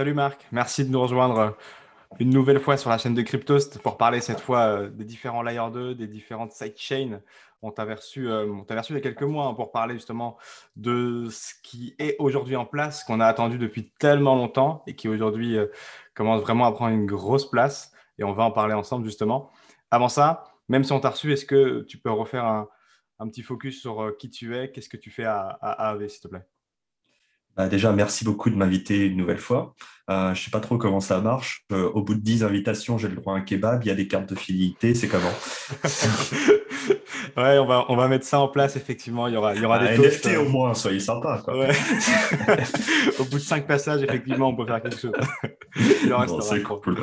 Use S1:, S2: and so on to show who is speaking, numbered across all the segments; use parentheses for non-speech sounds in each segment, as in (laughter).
S1: Salut Marc, merci de nous rejoindre une nouvelle fois sur la chaîne de Cryptost pour parler cette fois euh, des différents Layer 2, des différentes sidechains. On t'a reçu, euh, reçu il y a quelques mois hein, pour parler justement de ce qui est aujourd'hui en place, qu'on a attendu depuis tellement longtemps et qui aujourd'hui euh, commence vraiment à prendre une grosse place. Et on va en parler ensemble justement. Avant ça, même si on t'a reçu, est-ce que tu peux refaire un, petit focus sur qui tu es, qu'est-ce que tu fais à, AAV, s'il te plaît?
S2: Bah, déjà, merci beaucoup de m'inviter une nouvelle fois. Euh, je ne sais pas trop comment ça marche. Euh, au bout de 10 invitations, j'ai le droit à un kebab. Il y a des cartes de fidélité. C'est comment (laughs)
S1: Ouais, on va, on va mettre ça en place, effectivement. Il y aura, il y aura
S2: des NFT euh. au moins, soyez sympa. (laughs)
S1: au bout de 5 passages, effectivement, on peut faire quelque chose. (laughs)
S2: c'est cool.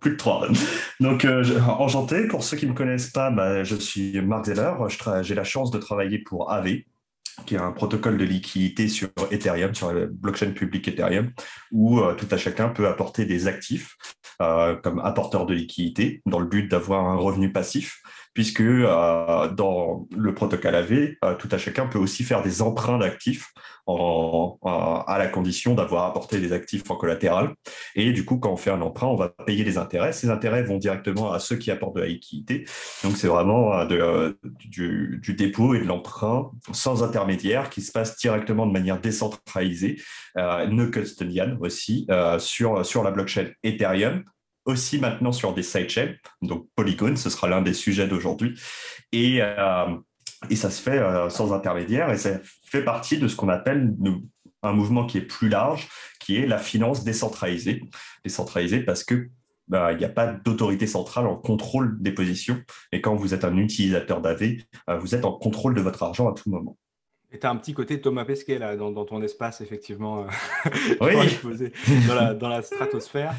S2: Plus de 3. Donc, enchanté. Pour ceux qui ne me connaissent pas, bah, je suis Marc Zeller. J'ai la chance de travailler pour AV, qui est un protocole de liquidité sur Ethereum, sur la blockchain publique Ethereum, où euh, tout à chacun peut apporter des actifs euh, comme apporteur de liquidité dans le but d'avoir un revenu passif puisque euh, dans le protocole AV, euh, tout à chacun peut aussi faire des emprunts d'actifs à la condition d'avoir apporté des actifs en collatéral. Et du coup, quand on fait un emprunt, on va payer les intérêts. Ces intérêts vont directement à ceux qui apportent de la liquidité. Donc, c'est vraiment euh, du, dépôt et de l'emprunt sans intermédiaire qui se passe directement de manière décentralisée, no custodian aussi, sur, sur la blockchain Ethereum aussi maintenant sur des sidechains. Donc Polygon, ce sera l'un des sujets d'aujourd'hui. Et, euh, et ça se fait euh, sans intermédiaire et ça fait partie de ce qu'on appelle un mouvement qui est plus large, qui est la finance décentralisée. Décentralisée parce que bah, il n'y a pas d'autorité centrale en contrôle des positions. Et quand vous êtes un utilisateur d'AV, euh, vous êtes en contrôle de votre argent à tout moment.
S1: Et tu as un petit côté Thomas Pesquet là, dans, dans ton espace, effectivement, (laughs)
S2: oui. (laughs)
S1: dans, la, dans la stratosphère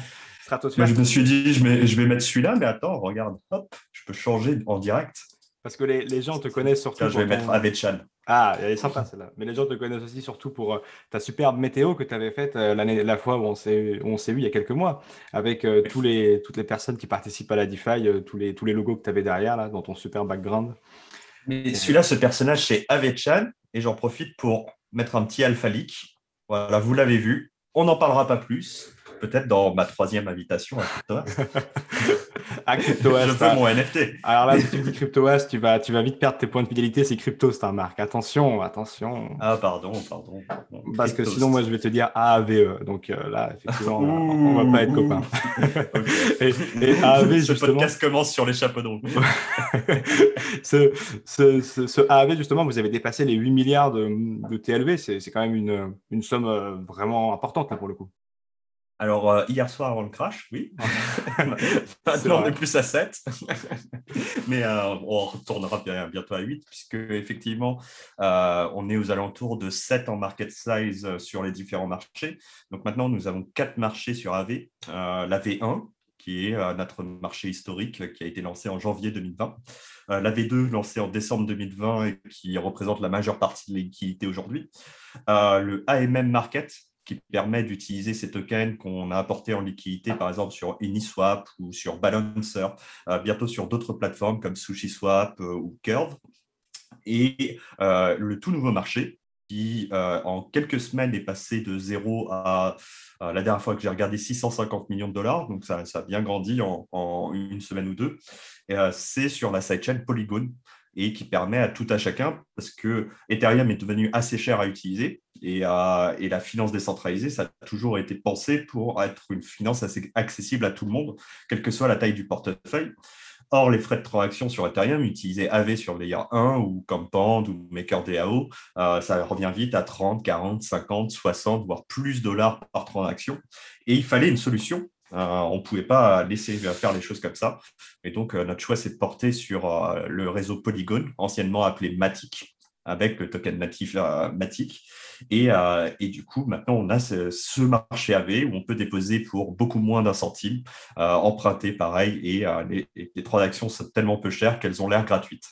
S2: je me suis dit, je vais, je vais mettre celui-là, mais attends, regarde, hop, je peux changer en direct.
S1: Parce que les, les gens te connaissent surtout.
S2: je vais mettre Avechan.
S1: Ah, elle est sympa celle-là. Mais les gens te connaissent aussi surtout pour euh, ta superbe météo que tu avais faite euh, l'année, la fois où on s'est, on s'est vu il y a quelques mois, avec euh, tous les, toutes les personnes qui participent à la DeFi, tous, les, tous les logos que tu avais derrière, là, dans ton super background.
S2: Mais celui-là, ce personnage, c'est Avechan, et j'en profite pour mettre un petit alpha leak. Voilà, vous l'avez vu. On n'en parlera pas plus peut-être dans ma troisième invitation à CryptoAs. (laughs)
S1: à CryptoAs.
S2: Je veux mon NFT.
S1: Alors là, si tu dis CryptoAs, tu vas, tu vas vite perdre tes points de fidélité. C'est Crypto, c'est un marque. Attention, attention.
S2: Ah, pardon, pardon.
S1: Parce que sinon, moi, je vais te dire AAVE. Donc euh, là, effectivement, on ne va pas être copains. (laughs)
S2: et, et AAV, justement. Ce podcast commence sur les chapeaux d'eau. (laughs)
S1: ce, ce, ce, AAV, justement, vous avez dépassé les 8 milliards de, de TLV. C'est quand même une, une somme euh, vraiment importante là, pour le coup.
S2: Alors, euh, hier soir avant le crash, oui. (laughs) (laughs) Maintenant, on est plus à 7. (laughs) Mais euh, on retournera bientôt à 8, puisque effectivement, euh, on est aux alentours de 7 en market size sur les différents marchés. Donc maintenant, nous avons 4 marchés sur AV. la V1, qui est notre marché historique, qui a été lancé en janvier 2020. la V2, lancée en décembre 2020 et qui représente la majeure partie de liquidité aujourd'hui. le AMM Market, qui permet d'utiliser ces tokens qu'on a apportés en liquidité, par exemple sur Uniswap ou sur Balancer, euh, bientôt sur d'autres plateformes comme SushiSwap euh, ou Curve. Et euh, le tout nouveau marché qui, en quelques semaines, est passé de zéro à, la dernière fois que j'ai regardé, 650 millions de dollars. Donc, ça, ça a bien grandi en, en, une semaine ou deux. C'est sur la sidechain Polygon et qui permet à tout à chacun, parce que Ethereum est devenu assez cher à utiliser et, la finance décentralisée, ça a toujours été pensé pour être une finance assez accessible à tout le monde, quelle que soit la taille du portefeuille. Or, les frais de transaction sur Ethereum, utiliser AV sur Layer 1 ou Compound ou MakerDAO, euh, ça revient vite à 30, 40, 50, 60, voire plus de dollars par transaction. Et il fallait une solution on ne pouvait pas laisser faire les choses comme ça. Et donc, euh, notre choix s'est de porter sur euh, le réseau Polygon, anciennement appelé Matic, avec le token natif Matic. Et, du coup, maintenant, on a ce, marché AV où on peut déposer pour beaucoup moins d'un centime, emprunter pareil, et les transactions sont tellement peu chères qu'elles ont l'air gratuites.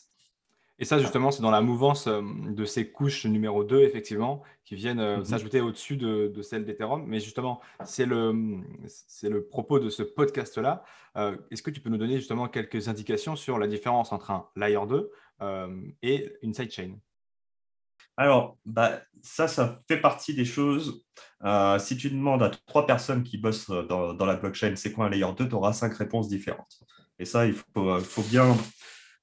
S1: Et ça, justement, c'est dans la mouvance euh, de ces couches numéro 2, effectivement, qui viennent euh, mhm. s'ajouter au-dessus de, de celles d'Ethereum. Mais justement, c'est le, le propos de ce podcast-là. Euh, est-ce que tu peux nous donner justement quelques indications sur la différence entre un Layer 2 et une sidechain?
S2: Alors, bah, ça, ça fait partie des choses. Si tu demandes à trois personnes qui bossent dans, la blockchain, c'est quoi un layer 2, tu auras cinq réponses différentes. Et ça, il faut, faut bien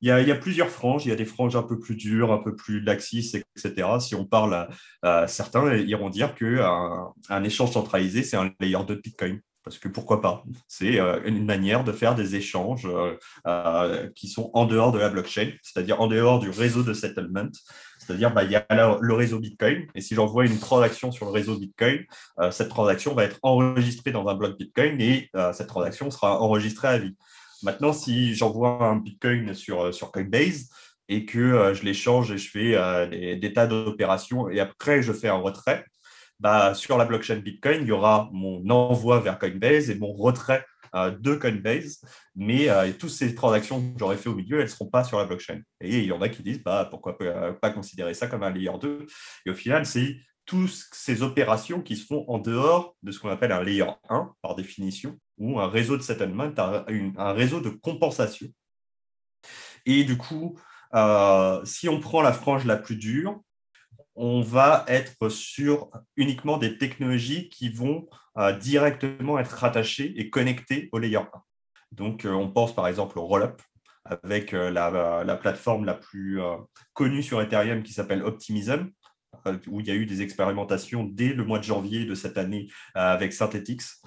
S2: il y, a, plusieurs franges. Il y a des franges un peu plus dures, un peu plus laxistes, etc. Si on parle à, certains, ils iront dire qu'un un échange centralisé, c'est un layer de Bitcoin. Parce que pourquoi pas? C'est euh, une manière de faire des échanges euh, euh, qui sont en dehors de la blockchain, c'est-à-dire en dehors du réseau de settlement. C'est-à-dire, bah, il y a le réseau Bitcoin, et si j'envoie une transaction sur le réseau Bitcoin, cette transaction va être enregistrée dans un bloc Bitcoin et cette transaction sera enregistrée à vie. Maintenant, si j'envoie un Bitcoin sur, euh, sur Coinbase et que euh, je l'échange et je fais euh, des, tas d'opérations et après je fais un retrait, bah, sur la blockchain Bitcoin, il y aura mon envoi vers Coinbase et mon retrait de Coinbase, mais toutes ces transactions que j'aurais fait au milieu, elles ne seront pas sur la blockchain. Et il y en a qui disent, bah, pourquoi pas considérer ça comme un layer 2 Et au final, c'est toutes ces opérations qui se font en dehors de ce qu'on appelle un layer 1 par définition, ou un réseau de settlement, un, réseau de compensation. Et du coup, euh, si on prend la frange la plus dure, on va être sur uniquement des technologies qui vont euh, directement être rattachées et connectées au layer 1. Donc, euh, on pense par exemple au Rollup, avec la, la, plateforme la plus connue sur Ethereum qui s'appelle Optimism, où il y a eu des expérimentations dès le mois de janvier de cette année avec Synthetix.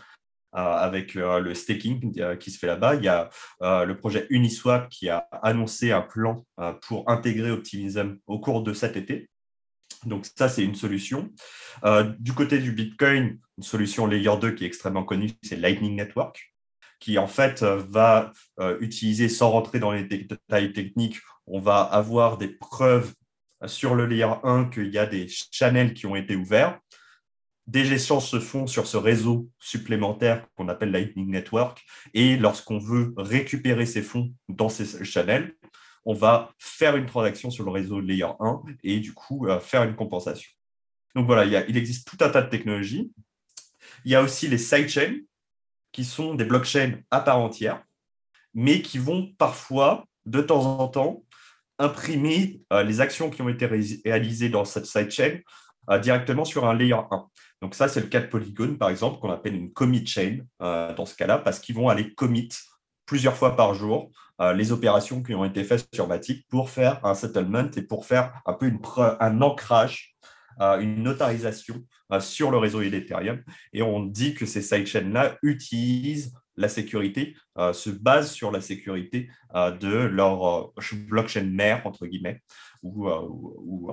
S2: Euh, avec euh, le staking euh, qui se fait là-bas. Il y a le projet Uniswap qui a annoncé un plan pour intégrer Optimism au cours de cet été. Donc ça, c'est une solution. du côté du Bitcoin, une solution layer 2 qui est extrêmement connue, c'est Lightning Network, qui en fait va utiliser, sans rentrer dans les détails techniques, on va avoir des preuves sur le layer 1 qu'il y a des channels qui ont été ouverts des échanges se font sur ce réseau supplémentaire qu'on appelle Lightning Network. Et lorsqu'on veut récupérer ces fonds dans ces channels, on va faire une transaction sur le réseau Layer 1 et du coup euh, faire une compensation. Donc voilà, il, existe tout un tas de technologies. Il y a aussi les sidechains qui sont des blockchains à part entière, mais qui vont parfois, de temps en temps, imprimer euh, les actions qui ont été réalisées dans cette sidechain euh, directement sur un layer 1. Donc ça, c'est le cas de Polygon, par exemple, qu'on appelle une commit chain euh, dans ce cas-là, parce qu'ils vont aller commit plusieurs fois par jour euh, les opérations qui ont été faites sur Matic pour faire un settlement et pour faire un peu un ancrage, euh, une notarisation sur le réseau Ethereum. Et on dit que ces sidechains-là utilisent la sécurité, se basent sur la sécurité de leur blockchain mère, entre guillemets, ou,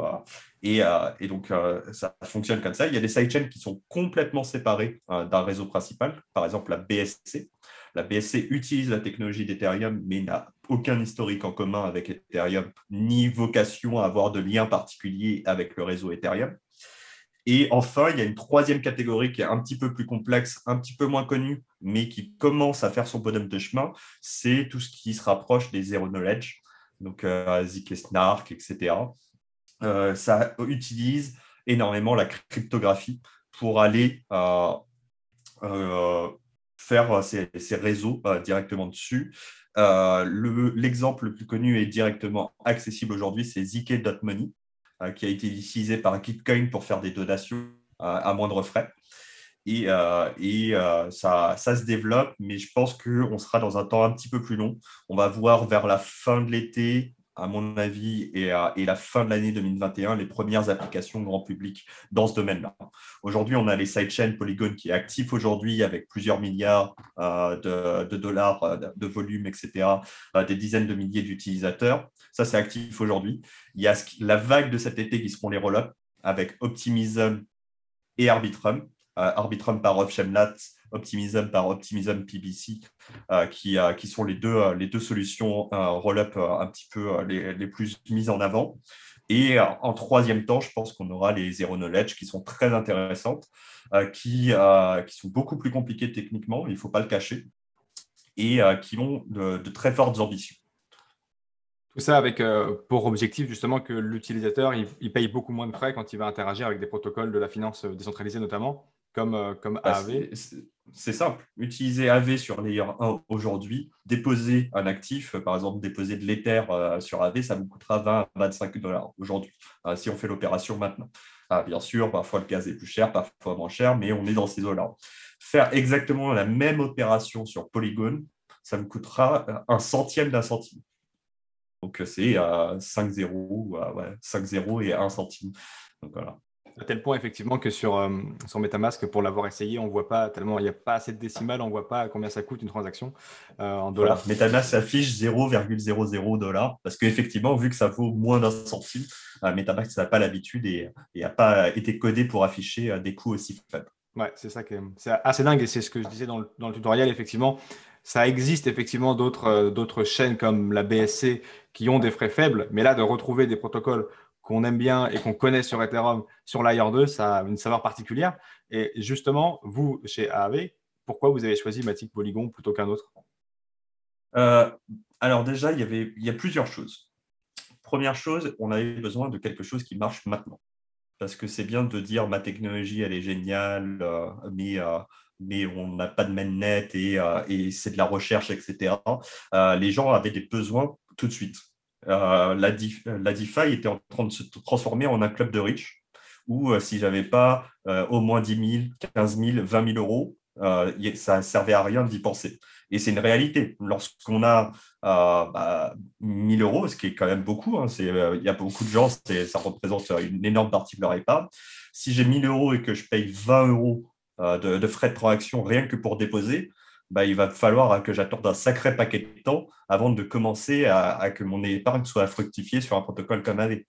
S2: et, et, donc ça fonctionne comme ça. Il y a des sidechains qui sont complètement séparés d'un réseau principal, par exemple la BSC. La BSC utilise la technologie d'Ethereum, mais n'a aucun historique en commun avec Ethereum, ni vocation à avoir de lien particulier avec le réseau Ethereum. Et enfin, il y a une troisième catégorie qui est un petit peu plus complexe, un petit peu moins connue, mais qui commence à faire son bonhomme de chemin, c'est tout ce qui se rapproche des zero knowledge, donc euh, Zik et Snark, etc. Euh, ça utilise énormément la cryptographie pour aller euh, faire ces, réseaux directement dessus. L'exemple le, plus connu et directement accessible aujourd'hui, c'est zk.money, qui a été utilisé par Gitcoin pour faire des donations à moindre frais. Et, et ça, ça, se développe, mais je pense qu'on sera dans un temps un petit peu plus long. On va voir vers la fin de l'été, à mon avis, et, et la fin de l'année 2021, les premières applications grand public dans ce domaine-là. Aujourd'hui, on a les sidechains Polygon qui est actif aujourd'hui avec plusieurs milliards euh, de, dollars euh, de volume, etc., euh, des dizaines de milliers d'utilisateurs. Ça, c'est actif aujourd'hui. Il y a la vague de cet été qui seront les roll-ups avec Optimism et Arbitrum. Arbitrum par Ofshemlat Optimism par Optimism PBC, euh, qui, euh, qui, sont les deux, euh, les deux solutions roll-up un petit peu les, les, plus mises en avant. Et en troisième temps, je pense qu'on aura les Zero Knowledge qui sont très intéressantes, qui, qui sont beaucoup plus compliquées techniquement, il ne faut pas le cacher, et qui ont de, très fortes ambitions.
S1: Tout ça avec pour objectif justement que l'utilisateur il, paye beaucoup moins de frais quand il va interagir avec des protocoles de la finance décentralisée notamment, comme, comme
S2: bah,
S1: AAV
S2: c'est simple. Utiliser AV sur Layer 1 aujourd'hui, déposer un actif, par exemple déposer de l'Ether sur AV, ça vous coûtera 20 à 25 dollars aujourd'hui, si on fait l'opération maintenant. Ah, bien sûr, parfois le gaz est plus cher, parfois moins cher, mais on est dans ces eaux-là. Faire exactement la même opération sur Polygon, ça vous coûtera un centième d'un centime. Donc c'est 5 0, 5 0 et 1 centime. Donc voilà.
S1: À tel point, effectivement, que sur, euh, Metamask, pour l'avoir essayé, on ne voit pas tellement, il n'y a pas assez de décimales, on ne voit pas combien ça coûte une transaction euh, en dollars.
S2: Metamask affiche 0,00 dollars parce qu'effectivement, vu que ça vaut moins d'un centime, euh, Metamask n'a pas l'habitude et n'a pas été codé pour afficher des coûts aussi faibles.
S1: Ouais, c'est ça qui est, c'est assez dingue et c'est ce que je disais dans le, dans le tutoriel, effectivement. Ça existe effectivement d'autres, d'autres chaînes comme la BSC qui ont des frais faibles, mais là, de retrouver des protocoles qu'on aime bien et qu'on connaît sur Ethereum, sur Layer 2, ça a une saveur particulière. Et justement, vous, chez AAV, pourquoi vous avez choisi Matic Polygon plutôt qu'un autre?
S2: Euh, Alors déjà, il y, avait, il y a plusieurs choses. Première chose, on avait besoin de quelque chose qui marche maintenant. Parce que c'est bien de dire ma technologie, elle est géniale, euh, mais, euh, mais on n'a pas de mainnet et, et c'est de la recherche, etc. les gens avaient des besoins tout de suite. Euh, la, la, DeFi était en train de se transformer en un club de riches où euh, si je n'avais pas euh, au moins 10 000, 15 000, 20 000 euros, ça ne servait à rien d'y penser. Et c'est une réalité. Lorsqu'on a bah, 1000 euros, ce qui est quand même beaucoup, hein, il y a beaucoup de gens, ça représente une énorme partie de leur épargne. Si j'ai 1000 euros et que je paye 20 euros de, de, frais de transaction rien que pour déposer, bah, il va falloir que j'attende un sacré paquet de temps avant de commencer à, que mon épargne soit fructifiée sur un protocole comme AV.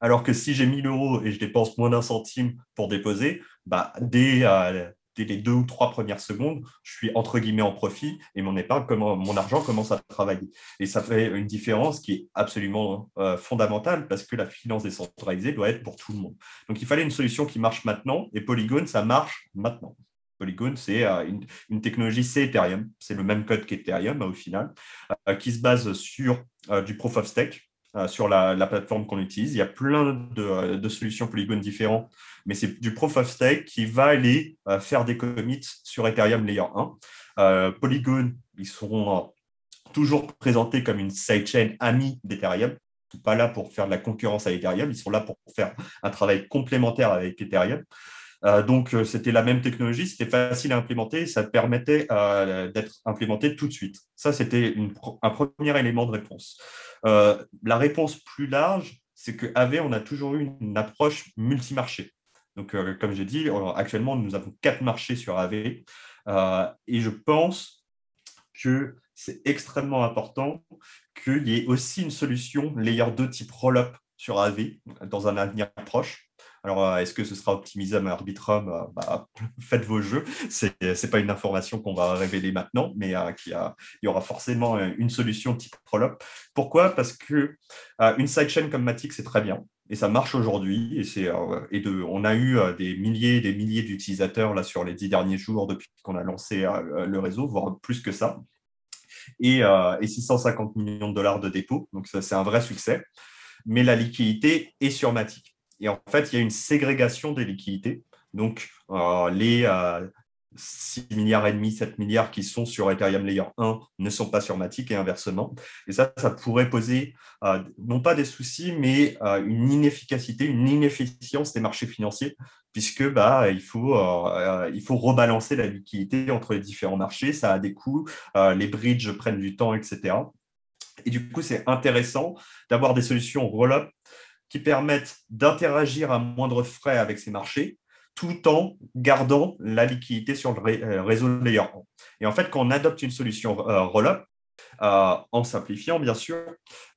S2: Alors que si j'ai 1000 euros et je dépense moins d'un centime pour déposer, bah, dès, euh, dès, les deux ou trois premières secondes, je suis entre guillemets en profit et mon épargne, mon argent commence à travailler. Et ça fait une différence qui est absolument euh, fondamentale parce que la finance décentralisée doit être pour tout le monde. Donc il fallait une solution qui marche maintenant et Polygon, ça marche maintenant. Polygon, c'est euh, une, technologie, c'est Ethereum, c'est le même code qu'Ethereum au final, euh, qui se base sur euh, du proof of stake, sur la, plateforme qu'on utilise. Il y a plein de, solutions Polygon différentes, mais c'est du proof of stake qui va aller faire des commits sur Ethereum Layer 1. Polygon, ils seront toujours présentés comme une sidechain amie d'Ethereum pas là pour faire de la concurrence à Ethereum, ils sont là pour faire un travail complémentaire avec Ethereum. Euh, donc, euh, c'était la même technologie, c'était facile à implémenter, ça permettait euh, d'être implémenté tout de suite. Ça, c'était un premier élément de réponse. la réponse plus large, c'est qu'AV, on a toujours eu une approche multimarché. Donc, comme j'ai dit, actuellement, nous avons quatre marchés sur AV. et je pense que c'est extrêmement important qu'il y ait aussi une solution layer 2 type roll-up sur AV dans un avenir proche. Alors, euh, est-ce que ce sera Optimism Arbitrum euh, bah, (laughs) Faites vos jeux. Ce n'est pas une information qu'on va révéler maintenant, mais euh, il y aura forcément une solution type roll-up. Pourquoi? Parce que une sidechain comme Matic, c'est très bien. Et ça marche aujourd'hui. Et, on a eu des milliers et des milliers d'utilisateurs là sur les dix derniers jours depuis qu'on a lancé le réseau, voire plus que ça. Et, et 650 millions de dollars de dépôt. Donc, c'est un vrai succès. Mais la liquidité est sur Matic. Et en fait, il y a une ségrégation des liquidités. Donc, euh, les 6 euh, milliards et demi, 7 milliards qui sont sur Ethereum Layer 1 ne sont pas sur Matic et inversement. Et ça, ça pourrait poser euh, non pas des soucis, mais une inefficacité, une inefficience des marchés financiers, puisque bah, il, faut, il faut rebalancer la liquidité entre les différents marchés. Ça a des coûts, les bridges prennent du temps, etc. Et du coup, c'est intéressant d'avoir des solutions roll-up qui permettent d'interagir à moindre frais avec ces marchés, tout en gardant la liquidité sur le euh, réseau layer 1. Et en fait, quand on adopte une solution euh, roll-up, euh, en simplifiant bien sûr,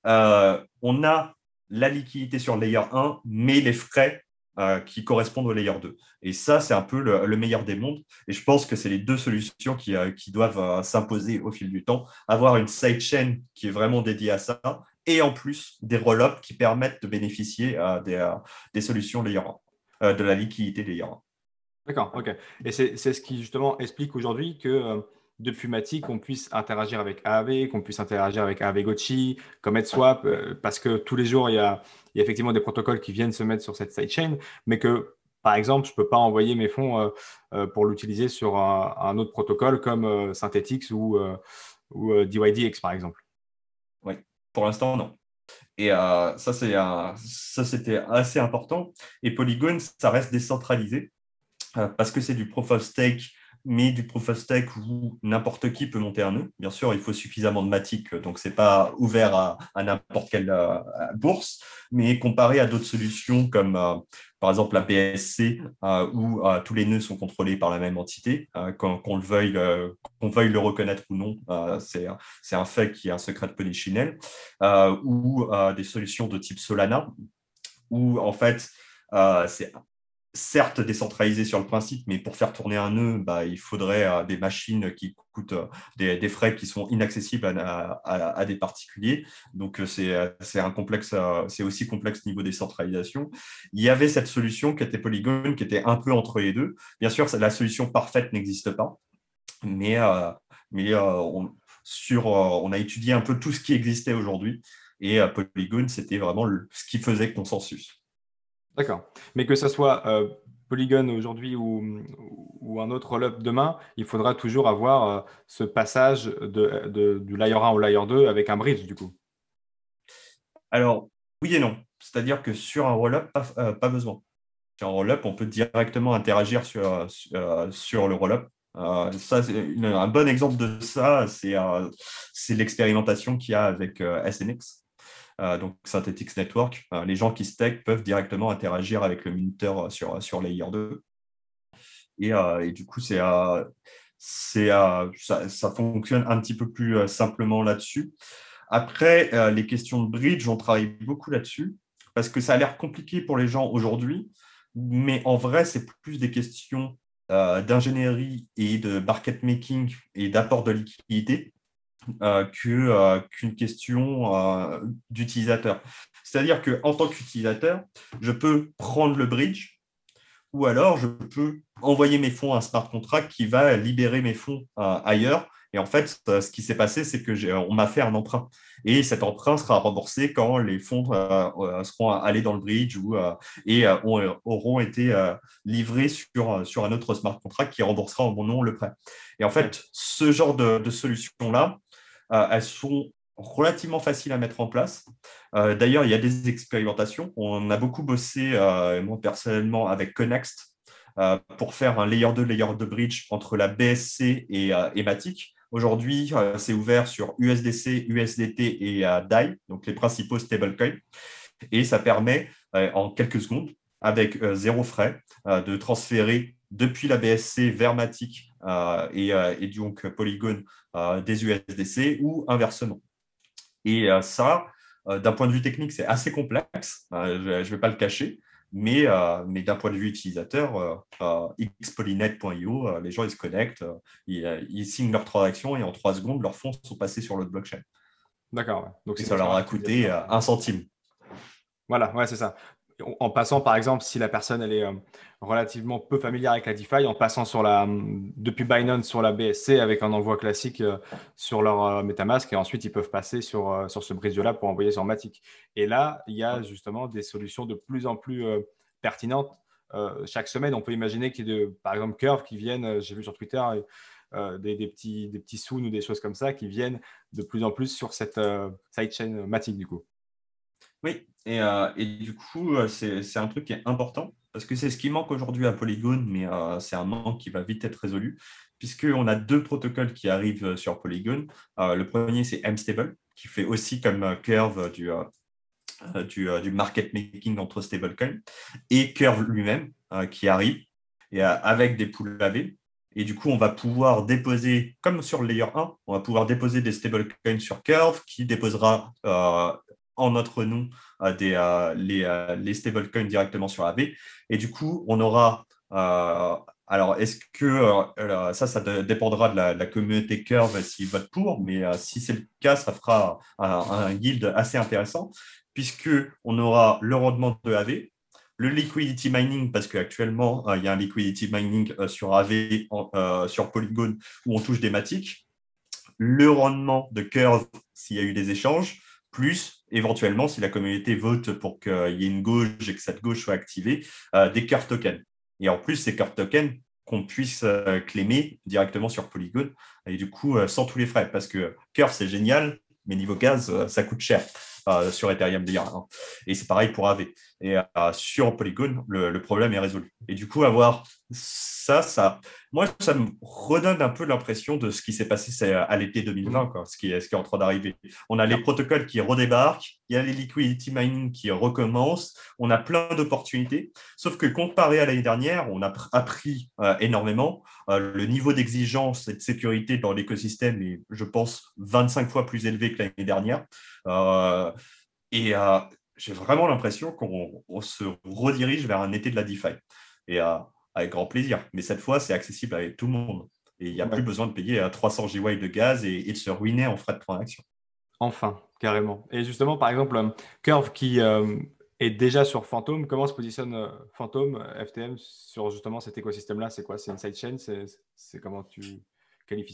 S2: on a la liquidité sur layer 1, mais les frais qui correspondent au layer 2. Et ça, c'est un peu le, meilleur des mondes. Et je pense que c'est les deux solutions qui doivent s'imposer au fil du temps. Avoir une sidechain qui est vraiment dédiée à ça et en plus des roll qui permettent de bénéficier euh, des, des, solutions layer 1, euh, de la liquidité layer 1.
S1: D'accord, ok. Et c'est ce qui justement explique aujourd'hui que euh, depuis Matic, on puisse interagir avec AAV, qu'on puisse interagir avec AAV Gochi, comme parce que tous les jours, il y, a, il y, a, effectivement des protocoles qui viennent se mettre sur cette sidechain, mais que Par exemple, je ne peux pas envoyer mes fonds pour l'utiliser sur un, autre protocole comme Synthetix ou, ou DYDX, par exemple.
S2: Oui, pour l'instant, non. Et ça, ça, c'était assez important. Et Polygon, ça reste décentralisé parce que c'est du proof of stake mais du proof of stake où n'importe qui peut monter un nœud. Bien sûr, il faut suffisamment de matic, donc ce n'est pas ouvert à, n'importe quelle euh, bourse, mais comparé à d'autres solutions comme euh, par exemple la BSC, euh, où tous les nœuds sont contrôlés par la même entité, qu'on veuille, veuille, le reconnaître ou non, c'est un fait qui est un secret de Polichinelle, ou des solutions de type Solana, où en fait, c'est certes décentralisé sur le principe, mais pour faire tourner un nœud, bah, il faudrait euh, des machines qui coûtent euh, des, frais qui sont inaccessibles à, des particuliers. Donc euh, c'est un complexe, c'est aussi complexe niveau décentralisation. Il y avait cette solution qui était Polygon, qui était un peu entre les deux. Bien sûr, la solution parfaite n'existe pas, mais, mais on, sur, on a étudié un peu tout ce qui existait aujourd'hui. Et Polygon, c'était vraiment ce qui faisait consensus.
S1: D'accord. Mais que ce soit euh, Polygon aujourd'hui ou, un autre rollup demain, il faudra toujours avoir euh, ce passage de, du layer 1 au layer 2 avec un bridge, du coup.
S2: Alors, oui et non. C'est-à-dire que sur un rollup, pas, euh, besoin. Sur un rollup, on peut directement interagir sur, sur, le rollup. un bon exemple de ça, c'est l'expérimentation qu'il y a avec SNX. Euh, donc Synthetix Network, euh, les gens qui stake peuvent directement interagir avec le minuteur sur, sur Layer 2. Et, euh, et du coup, c'est, ça, ça, fonctionne un petit peu plus simplement là-dessus. Après, les questions de bridge, on travaille beaucoup là-dessus parce que ça a l'air compliqué pour les gens aujourd'hui, mais en vrai, c'est plus des questions d'ingénierie et de market making et d'apport de liquidité euh, euh, qu'une question euh, d'utilisateur. C'est-à-dire qu'en tant qu'utilisateur, je peux prendre le bridge ou alors je peux envoyer mes fonds à un smart contract qui va libérer mes fonds ailleurs. Et en fait, ce qui s'est passé, c'est qu'on m'a fait un emprunt. Et cet emprunt sera remboursé quand les fonds seront allés dans le bridge ou, et auront été livrés sur, sur un autre smart contract qui remboursera en mon nom le prêt. Et en fait, ce genre de, de solution-là, elles sont relativement faciles à mettre en place. Euh, d'ailleurs, il y a des expérimentations. On a beaucoup bossé, euh, moi personnellement, avec Connext pour faire un layer 2, layer 2 bridge entre la BSC et, et Matic. Aujourd'hui, c'est ouvert sur USDC, USDT et DAI, donc les principaux stablecoins. Et ça permet en quelques secondes, avec zéro frais, de transférer depuis la BSC vers Matic et, et, donc Polygon euh, des USDC ou inversement. Et euh, ça, euh, d'un point de vue technique, c'est assez complexe, je ne vais pas le cacher, mais, mais d'un point de vue utilisateur, xpolynet.io, les gens ils se connectent, ils, signent leur transaction et en trois secondes, leurs fonds sont passés sur l'autre blockchain.
S1: D'accord.
S2: Donc, ça leur a coûté un centime.
S1: Voilà, ouais, c'est ça en passant, par exemple, si la personne est euh, relativement peu familière avec la DeFi, en passant sur la, depuis Binance sur la BSC avec un envoi classique euh, sur leur euh, MetaMask, et ensuite ils peuvent passer sur, sur ce bridge-là pour envoyer sur Matic. Et là, il y a justement des solutions de plus en plus pertinentes. chaque semaine, on peut imaginer qu'il y ait, par exemple, Curve qui viennent, j'ai vu sur Twitter, des, petits, des petits ou des choses comme ça qui viennent de plus en plus sur cette sidechain Matic du coup.
S2: Oui, euh, et, du coup, euh, c'est un truc qui est important parce que c'est ce qui manque aujourd'hui à Polygon, mais euh, c'est un manque qui va vite être résolu, puisqu'on a deux protocoles qui arrivent sur Polygon. le premier, c'est MStable, qui fait aussi comme Curve du, du, market making entre stablecoins, et Curve lui-même, qui arrive et, avec des poules AV. Et du coup, on va pouvoir déposer, comme sur layer 1, on va pouvoir déposer des stablecoins sur Curve qui déposera en notre nom des, les, les stablecoins directement sur AB. Et du coup, on aura. Euh, alors, est-ce que euh, ça, ça dépendra de la, communauté Curve s'ils votent pour, mais euh, si c'est le cas, ça fera un, guild assez intéressant, puisqu'on aura le rendement de AV, le liquidity mining, parce qu'actuellement, il y a un liquidity mining sur AV, sur Polygon, où on touche des matiques, le rendement de Curve s'il y a eu des échanges, plus éventuellement, si la communauté vote pour qu'il y ait une gauche et que cette gauche soit activée, euh, des curve tokens. Et en plus, ces curve tokens qu'on puisse euh, clémer directement sur Polygon et du coup sans tous les frais parce que Curve c'est génial mais niveau gaz ça coûte cher sur Ethereum d'ailleurs hein. et c'est pareil pour AV et sur Polygon le, problème est résolu et du coup avoir ça ça moi, ça me redonne un peu l'impression de ce qui s'est passé à l'été 2020, quoi, ce, qui est, ce qui est en train d'arriver. On a les protocoles qui redébarquent, il y a les liquidity mining qui recommencent, on a plein d'opportunités. Sauf que comparé à l'année dernière, on a appris euh, énormément. Euh, le niveau d'exigence et de sécurité dans l'écosystème est, je pense, 25 fois plus élevé que l'année dernière. Euh, et j'ai vraiment l'impression qu'on se redirige vers un été de la DeFi. Et avec grand plaisir. Mais cette fois, c'est accessible avec tout le monde. Et il n'y a plus besoin de payer à 300 GWh de gaz et, de se ruiner en frais de transaction.
S1: Enfin, carrément. Et justement, par exemple, euh, Curve qui euh, est déjà sur Phantom, comment se positionne euh, Phantom, FTM, sur justement cet écosystème-là? C'est quoi? C'est une sidechain? C'est comment tu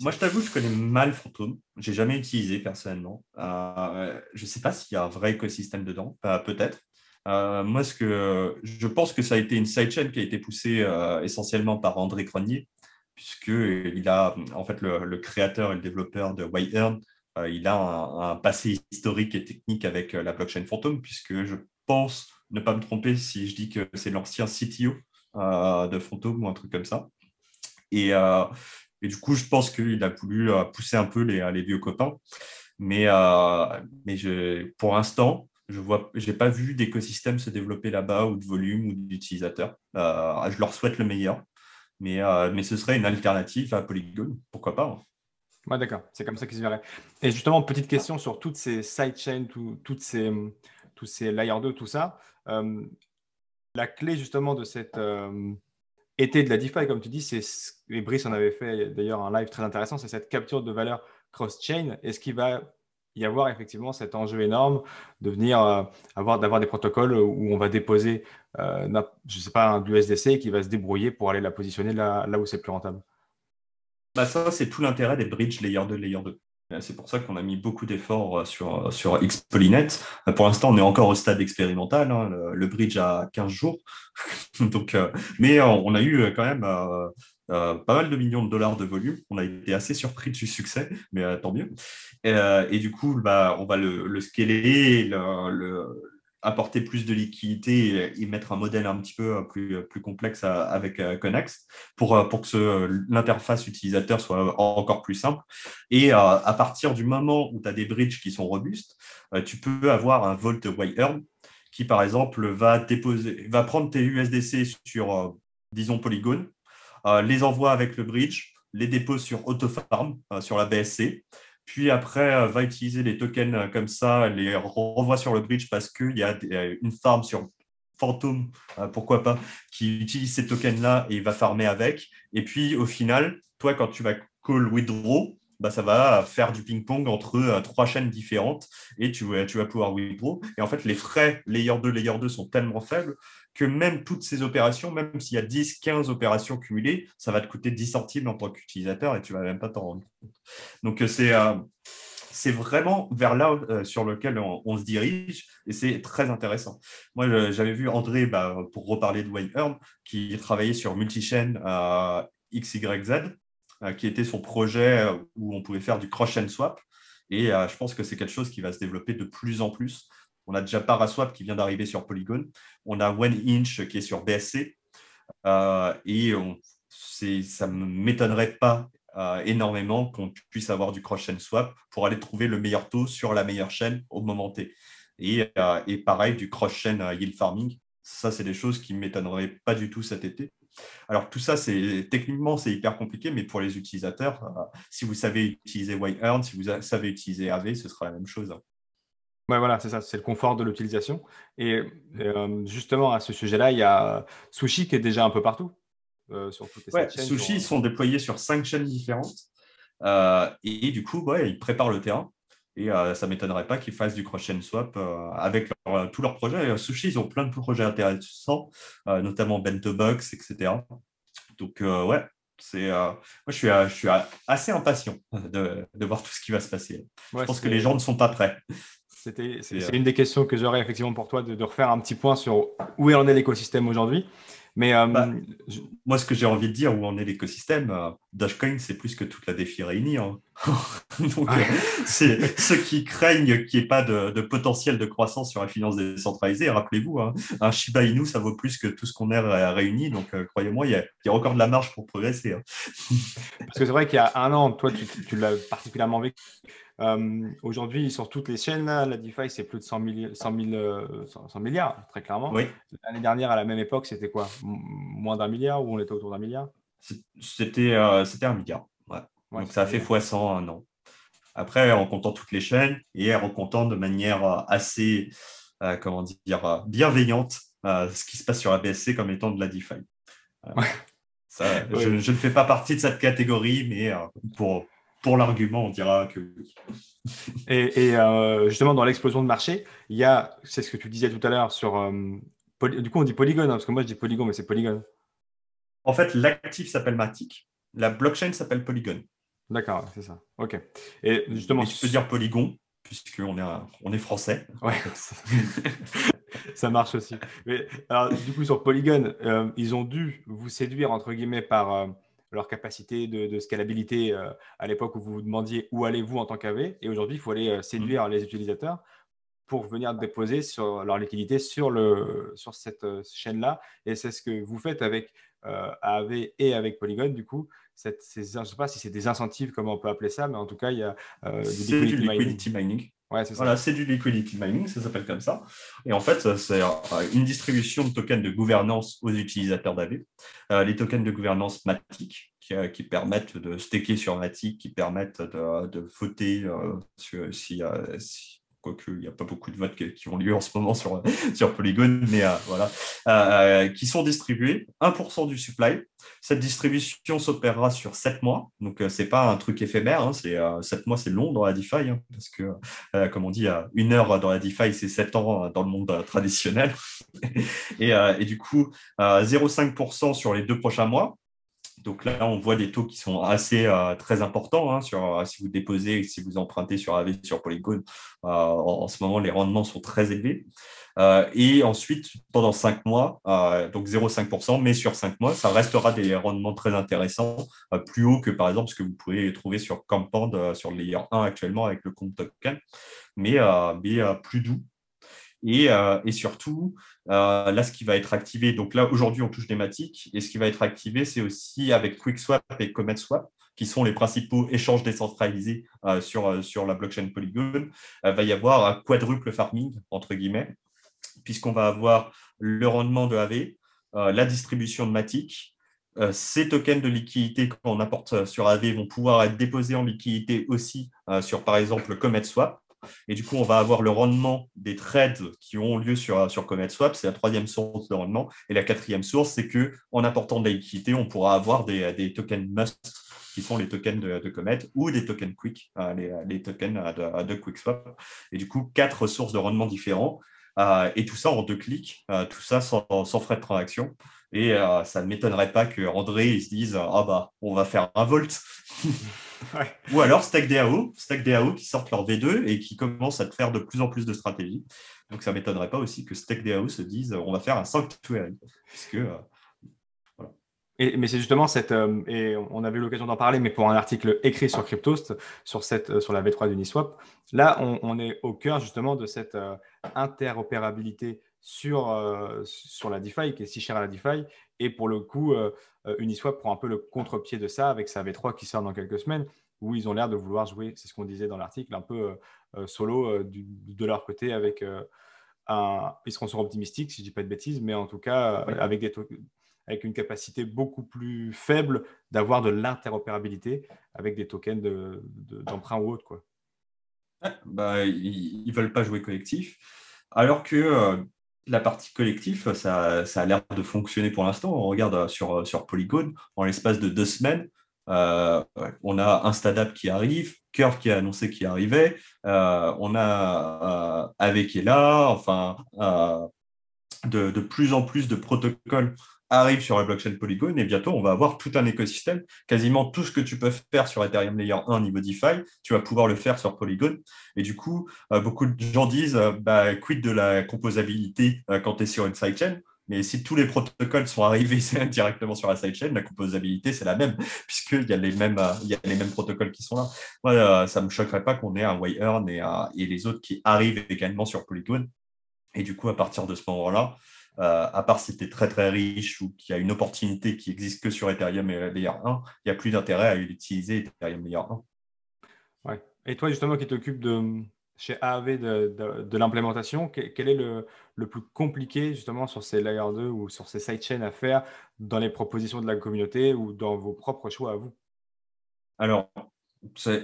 S2: Moi, je t'avoue, je connais mal Phantom. Je n'ai jamais utilisé personnellement. je ne sais pas s'il y a un vrai écosystème dedans. Peut-être. Euh, moi, ce que je pense que ça a été une sidechain qui a été poussée euh, essentiellement par André Cronier, puisqu'il a, en fait, le, créateur et le développeur de YEarn, euh, il a un, passé historique et technique avec la blockchain Phantom, puisque je pense ne pas me tromper si je dis que c'est l'ancien CTO de Phantom ou un truc comme ça. Et, et du coup, je pense qu'il a voulu pousser un peu les, les vieux copains. Mais, mais je, pour l'instant, je n'ai pas vu d'écosystème se développer là-bas ou de volume ou d'utilisateurs. Euh, je leur souhaite le meilleur, mais, euh, mais ce serait une alternative à Polygon, pourquoi pas. Hein.
S1: D'accord, c'est comme ça qu'ils se verraient. Et justement, petite question sur toutes ces sidechains, toutes ces, tous ces layer 2, tout ça. Euh, la clé justement de cet été de la DeFi, comme tu dis, c'est et Brice en avait fait d'ailleurs un live très intéressant, c'est cette capture de valeur cross-chain. Est-ce qu'il va y avoir effectivement cet enjeu énorme de venir euh, avoir d'avoir des protocoles où on va déposer, euh, je sais pas, un USDC qui va se débrouiller pour aller la positionner là, là où c'est plus rentable?
S2: Bah ça, c'est tout l'intérêt des bridges layer 2, layer 2. C'est pour ça qu'on a mis beaucoup d'efforts euh, sur, sur Xpolynet. Pour l'instant, on est encore au stade expérimental. Hein, le, bridge a 15 jours. (laughs) Mais on a eu quand même euh, pas mal de millions de dollars de volume. On a été assez surpris du succès, mais euh, tant mieux. Euh, et, du coup, bah, on va le, le scaler, le, apporter plus de liquidité et, mettre un modèle un petit peu plus, plus complexe avec Connex pour, pour que l'interface utilisateur soit encore plus simple. Et à partir du moment où tu as des bridges qui sont robustes, tu peux avoir un Vault Wire qui, par exemple, va, déposer, va prendre tes USDC sur, disons, Polygon, euh, les envoie avec le bridge, les dépose sur Autofarm, euh, sur la BSC, puis après euh, va utiliser les tokens comme ça, les renvoie sur le bridge parce qu'il y a une farm sur Phantom, pourquoi pas, qui utilise ces tokens-là et va farmer avec. Et puis au final, toi, quand tu vas call withdraw, bah, ça va faire du ping-pong entre trois chaînes différentes et tu, tu vas pouvoir withdraw. Et en fait, les frais layer 2, layer 2 sont tellement faibles que même toutes ces opérations, même s'il y a 10, 15 opérations cumulées, ça va te coûter 10 centimes en tant qu'utilisateur et tu vas même pas t'en rendre compte. Donc, euh, c'est euh, c'est vraiment vers là euh, sur lequel on, se dirige et c'est très intéressant. Moi, j'avais vu André, bah, pour reparler de Wayne qui travaillait sur multichain XYZ, qui était son projet où on pouvait faire du cross-chain swap. Et je pense que c'est quelque chose qui va se développer de plus en plus. On a déjà Paraswap qui vient d'arriver sur Polygon. On a OneInch qui est sur BSC. Euh, et ça ne m'étonnerait pas euh, énormément qu'on puisse avoir du cross-chain swap pour aller trouver le meilleur taux sur la meilleure chaîne au moment T. Et, euh, et pareil, du cross-chain yield farming. Ça, c'est des choses qui ne m'étonneraient pas du tout cet été. Alors tout ça, c'est techniquement, c'est hyper compliqué, mais pour les utilisateurs, si vous savez utiliser YEarn, si vous savez utiliser AV, ce sera la même chose
S1: voilà, c'est ça, c'est le confort de l'utilisation. Et euh, justement, à ce sujet-là, il y a Sushi qui est déjà un peu partout.
S2: Euh, sur toutes les chaînes, Sushi, ils sont déployés sur cinq chaînes différentes. Euh, et, du coup, ils préparent le terrain. Et ça ne m'étonnerait pas qu'ils fassent du cross-chain swap avec tous leurs projets. Sushi, ils ont plein de projets intéressants, notamment Bento Box, etc. Donc, ouais, c'est, moi, je suis, je suis assez impatient de, de, voir tout ce qui va se passer. je pense que les gens ne sont pas prêts.
S1: C'était, c'est, une des questions que j'aurais effectivement pour toi, de, refaire un petit point sur où en est l'écosystème aujourd'hui. Mais
S2: bah, moi, ce que j'ai envie de dire, où en est l'écosystème, Dogecoin, c'est plus que toute la défi réunie. Hein. (laughs) Donc, c'est ceux qui craignent qu'il n'y ait pas de, potentiel de croissance sur la finance décentralisée. Rappelez-vous, hein, un Shiba Inu, ça vaut plus que tout ce qu'on a réuni. Donc, croyez-moi, il y, a, encore de la marge pour progresser. Hein.
S1: Parce que c'est vrai qu'il y a un an, toi, tu, tu l'as particulièrement vécu. Euh, aujourd'hui, sur toutes les chaînes, la DeFi, c'est plus de 100, 100, 100, milliards, très clairement. L'année dernière, à la même époque, c'était quoi? Moins d'un milliard ou on était autour d'un milliard?
S2: C'était euh, un milliard. Donc ça a fait x100 un an. Après, en comptant toutes les chaînes et en comptant de manière euh, assez, comment dire, bienveillante ce qui se passe sur la BSC comme étant de la DeFi. (laughs) je, je, ne fais pas partie de cette catégorie, mais pour, pour l'argument, on dira que oui. (laughs)
S1: et, euh, justement, dans l'explosion de marché, il y a, c'est ce que tu disais tout à l'heure sur. Euh, du coup, on dit Polygon, hein, parce que moi je dis Polygon, mais c'est Polygon.
S2: En fait, l'actif s'appelle Matic, la blockchain s'appelle Polygon.
S1: D'accord, c'est ça. Ok. Et justement.
S2: tu peux dire Polygon, puisqu'on est, on est français.
S1: Ouais. (laughs) ça marche aussi. Mais alors, du coup, sur Polygon, euh, ils ont dû vous séduire, entre guillemets, par leur capacité de, scalabilité euh, à l'époque où vous vous demandiez où allez-vous en tant qu'AV. Et aujourd'hui, il faut aller euh, séduire mm. les utilisateurs pour venir déposer sur leur liquidité sur, le, sur cette euh, chaîne-là. Et c'est ce que vous faites avec AV et avec Polygon. Du coup, cette, je ne sais pas si c'est des incentives, comment on peut appeler ça, mais en tout cas, il y a
S2: du liquidity, mining. C'est voilà, c'est du liquidity mining, ça s'appelle comme ça. Et en fait, c'est une distribution de tokens de gouvernance aux utilisateurs d'AV. les tokens de gouvernance Matic, qui, permettent de staker sur Matic, qui permettent de, de voter euh, si, quoique il n'y a pas beaucoup de votes qui, ont lieu en ce moment sur, (laughs) sur Polygon, mais euh, voilà, euh, qui sont distribués, 1% du supply. Cette distribution s'opérera sur 7 mois, donc ce n'est pas un truc éphémère, hein, c'est 7 mois, c'est long dans la DeFi, hein, parce que, comme on dit, une heure dans la DeFi, c'est 7 ans dans le monde traditionnel. (laughs) et, et, du coup, 0,5% sur les deux prochains mois, donc là, on voit des taux qui sont assez euh, très importants. Hein, sur, euh, si vous déposez, si vous empruntez sur AV, sur Polygon, euh, en, ce moment, les rendements sont très élevés. et ensuite, pendant 5 mois, donc 0,5%, mais sur 5 mois, ça restera des rendements très intéressants, plus haut que par exemple ce que vous pouvez trouver sur Compound, sur le layer 1 actuellement avec le compte token, mais, mais plus doux. Euh, et, surtout, euh, là, ce qui va être activé, donc là, aujourd'hui, on touche des matiques, et ce qui va être activé, c'est aussi avec QuickSwap et CommetSwap, qui sont les principaux échanges décentralisés euh, sur, sur la blockchain Polygon, va y avoir un quadruple farming, entre guillemets, puisqu'on va avoir le rendement de AV, la distribution de Matic, ces tokens de liquidité qu'on apporte sur AV vont pouvoir être déposés en liquidité aussi sur, par exemple, CommetSwap. Et du coup, on va avoir le rendement des trades qui ont lieu sur, sur CommetSwap. C'est la troisième source de rendement. Et la quatrième source, c'est qu'en apportant de la liquidité, on pourra avoir des, tokens must qui sont les tokens de, Comet ou des tokens quick, euh, les, tokens de, QuickSwap. Et du coup, quatre sources de rendement différents. Euh, et tout ça en deux clics, euh, tout ça sans, frais de transaction. Et ça ne m'étonnerait pas que André se dise Ah bah, on va faire un volt. Ou alors StackDAO, StackDAO qui sortent leur V2 et qui commencent à te faire de plus en plus de stratégies. Donc ça ne m'étonnerait pas aussi que StackDAO se dise on va faire un sanctuary. Puisque, euh,
S1: et, mais c'est justement cette, euh, et on avait l'occasion d'en parler, mais pour un article écrit sur Cryptost, sur, cette, euh, sur la V3 d'Uniswap, là on, est au cœur justement de cette interopérabilité sur, sur la DeFi, qui est si chère à la DeFi. Et pour le coup, Uniswap prend un peu le contre-pied de ça avec sa V3 qui sort dans quelques semaines, où ils ont l'air de vouloir jouer, c'est ce qu'on disait dans l'article, un peu solo de leur côté avec un. Ils seront sur optimistiques, si je ne dis pas de bêtises, mais en tout cas, avec, des avec une capacité beaucoup plus faible d'avoir de l'interopérabilité avec des tokens d'emprunt de, ou autre. Quoi.
S2: bah, ils ne veulent pas jouer collectif. Alors que la partie collectif, ça, a l'air de fonctionner pour l'instant. On regarde euh, sur, euh, sur Polygon, en l'espace de deux semaines, euh, on a un startup qui arrive, Curve qui a annoncé qu'il arrivait, on a avec qui est là, enfin, de, plus en plus de protocoles arrive sur la blockchain Polygon et bientôt on va avoir tout un écosystème. Quasiment tout ce que tu peux faire sur Ethereum Layer 1 niveau DeFi, tu vas pouvoir le faire sur Polygon. Et du coup, euh, beaucoup de gens disent euh, bah, de la composabilité euh, quand tu es sur une sidechain? Mais si tous les protocoles sont arrivés (laughs) directement sur la sidechain, la composabilité, c'est la même, (laughs) puisqu'il y, a les mêmes, il y a les mêmes protocoles qui sont là. Ça ne me choquerait pas qu'on ait un Wayern et, et les autres qui arrivent également sur Polygon. Et du coup, à partir de ce moment-là, euh, à part si tu es très très riche ou qu'il y a une opportunité qui existe que sur Ethereum et Layer 1, il n'y a plus d'intérêt à utiliser Ethereum Layer 1.
S1: Ouais. Et toi, justement, qui t'occupe de, chez AAV de, l'implémentation, quel, est le, plus compliqué justement sur ces Layer 2 ou sur ces sidechains à faire dans les propositions de la communauté ou dans vos propres choix à vous?
S2: Alors,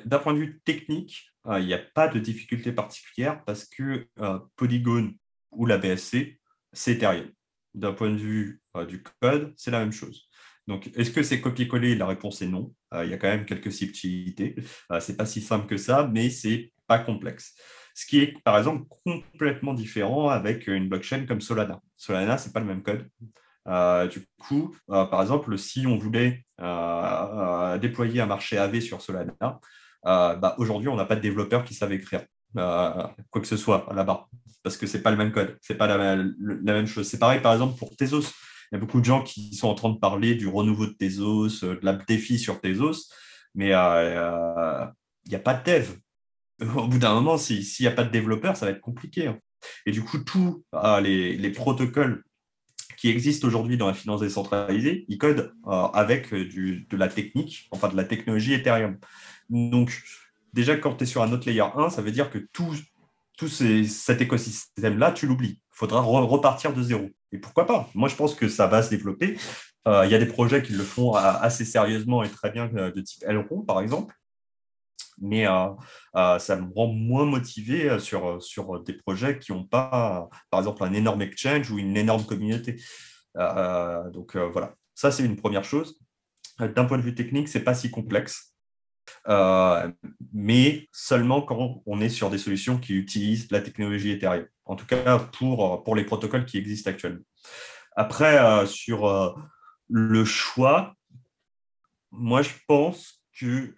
S2: d'un point de vue technique, euh, il n'y a pas de difficulté particulière parce que euh, Polygon ou la BSC c'est Ethereum. D'un point de vue euh, du code, c'est la même chose. Donc, est-ce que c'est copier-coller? La réponse est non. Euh, il y a quand même quelques subtilités. Euh, ce n'est pas si simple que ça, mais ce n'est pas complexe. Ce qui est, par exemple, complètement différent avec une blockchain comme Solana. Solana, ce n'est pas le même code. du coup, par exemple, si on voulait déployer un marché AV sur Solana, bah, aujourd'hui, on n'a pas de développeurs qui savent écrire quoi que ce soit là-bas parce que c'est pas le même code, c'est pas la, même chose. C'est pareil par exemple pour Tezos. Il y a beaucoup de gens qui sont en train de parler du renouveau de Tezos, euh, de la défi sur Tezos, mais euh, euh, il n'y a pas de dev. (laughs) Au bout d'un moment, s'il n'y a pas de développeur, ça va être compliqué. Hein. Et du coup, tous les, protocoles qui existent aujourd'hui dans la finance décentralisée, ils codent avec de la technique, enfin de la technologie Ethereum. Donc, déjà, quand tu es sur un autre layer 1, ça veut dire que tout, cet écosystème-là, tu l'oublies. Il faudra repartir de zéro. Et pourquoi pas? Moi, je pense que ça va se développer. Euh, il y a des projets qui le font assez sérieusement et très bien, euh, de type Elrond, par exemple. Mais euh, ça me rend moins motivé sur, sur des projets qui n'ont pas, par exemple, un énorme exchange ou une énorme communauté. donc voilà, ça, c'est une première chose. D'un point de vue technique, ce n'est pas si complexe. Euh, mais seulement quand on est sur des solutions qui utilisent la technologie Ethereum, en tout cas pour, pour les protocoles qui existent actuellement. Après, euh, sur euh, le choix, moi je pense qu'il